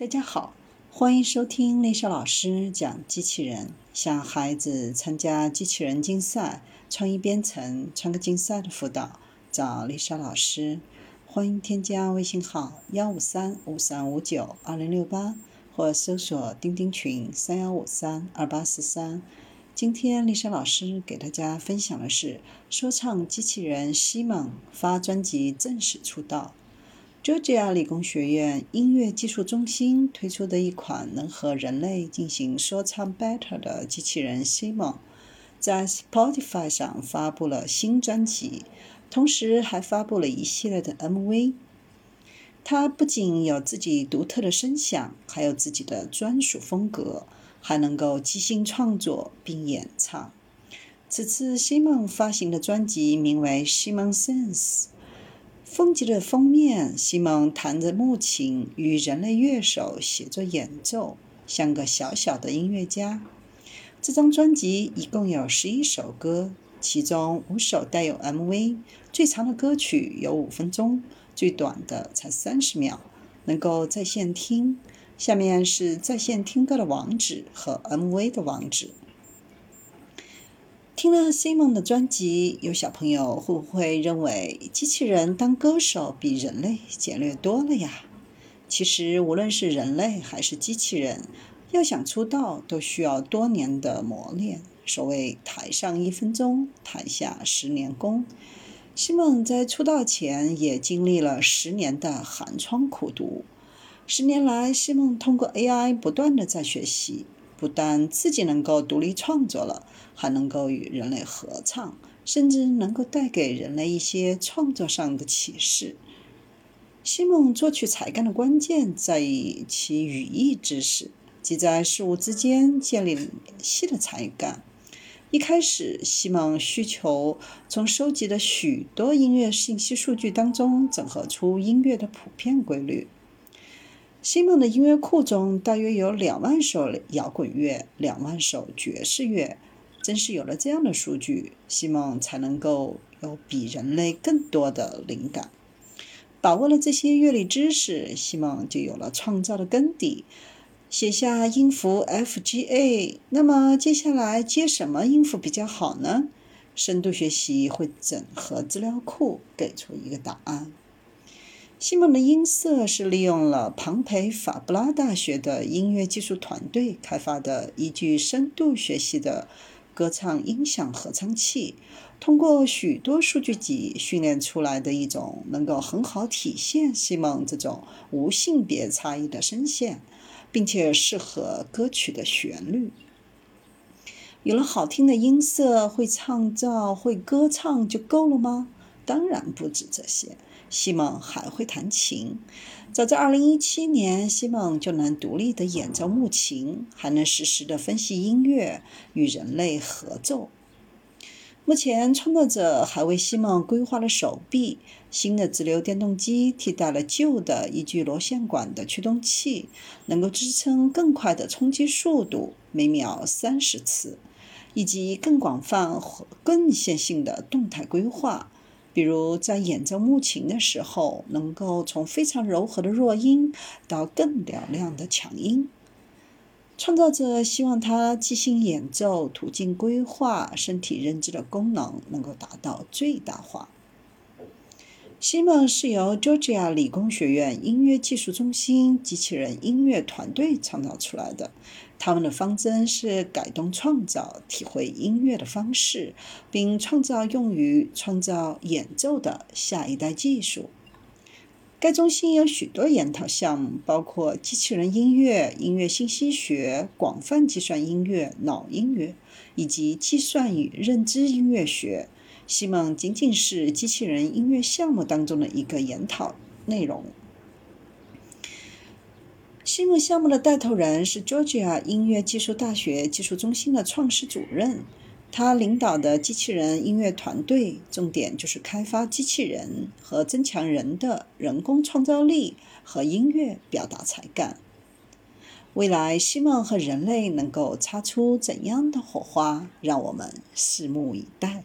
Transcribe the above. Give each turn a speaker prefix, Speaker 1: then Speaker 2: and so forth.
Speaker 1: 大家好，欢迎收听丽莎老师讲机器人。向孩子参加机器人竞赛、创意编程、创客竞赛的辅导，找丽莎老师。欢迎添加微信号幺五三五三五九二零六八，或搜索钉钉群三幺五三二八四三。今天丽莎老师给大家分享的是说唱机器人西蒙发专辑正式出道。Georgia 理工学院音乐技术中心推出的一款能和人类进行说唱 battle 的机器人 Simon，在 Spotify 上发布了新专辑，同时还发布了一系列的 MV。它不仅有自己独特的声响，还有自己的专属风格，还能够即兴创作并演唱。此次 Simon 发行的专辑名为 Simon Sense。风集的封面，西蒙弹着木琴，与人类乐手协作演奏，像个小小的音乐家。这张专辑一共有十一首歌，其中五首带有 MV，最长的歌曲有五分钟，最短的才三十秒，能够在线听。下面是在线听歌的网址和 MV 的网址。听了 Simon 的专辑，有小朋友会不会认为机器人当歌手比人类简略多了呀？其实，无论是人类还是机器人，要想出道，都需要多年的磨练。所谓“台上一分钟，台下十年功”。西蒙在出道前也经历了十年的寒窗苦读。十年来，西蒙通过 AI 不断的在学习。不但自己能够独立创作了，还能够与人类合唱，甚至能够带给人类一些创作上的启示。西蒙作曲才干的关键在于其语义知识，即在事物之间建立联系的才干。一开始，西蒙需求从收集的许多音乐信息数据当中整合出音乐的普遍规律。西蒙的音乐库中大约有两万首摇滚乐，两万首爵士乐。正是有了这样的数据，西蒙才能够有比人类更多的灵感。把握了这些乐理知识，西蒙就有了创造的根底。写下音符 F G A，那么接下来接什么音符比较好呢？深度学习会整合资料库，给出一个答案。西蒙的音色是利用了庞培法布拉大学的音乐技术团队开发的依据深度学习的歌唱音响合成器，通过许多数据集训练出来的一种能够很好体现西蒙这种无性别差异的声线，并且适合歌曲的旋律。有了好听的音色，会唱造、会歌唱就够了吗？当然不止这些。西蒙还会弹琴，早在2017年，西蒙就能独立的演奏木琴，还能实时的分析音乐，与人类合奏。目前，创作者还为西蒙规划了手臂。新的直流电动机替代了旧的依据螺旋管的驱动器，能够支撑更快的冲击速度，每秒三十次，以及更广泛、更线性的动态规划。比如在演奏木琴的时候，能够从非常柔和的弱音到更嘹亮的强音。创造者希望他即兴演奏、途径规划、身体认知的功能能够达到最大化。西蒙是由 Georgia 理工学院音乐技术中心机器人音乐团队创造出来的。他们的方针是改动创造、体会音乐的方式，并创造用于创造演奏的下一代技术。该中心有许多研讨项目，包括机器人音乐、音乐信息学、广泛计算音乐、脑音乐，以及计算与认知音乐学。西蒙仅仅是机器人音乐项目当中的一个研讨内容。西蒙项目的带头人是 Georgia 音乐技术大学技术中心的创始主任，他领导的机器人音乐团队重点就是开发机器人和增强人的人工创造力和音乐表达才干。未来，西蒙和人类能够擦出怎样的火花？让我们拭目以待。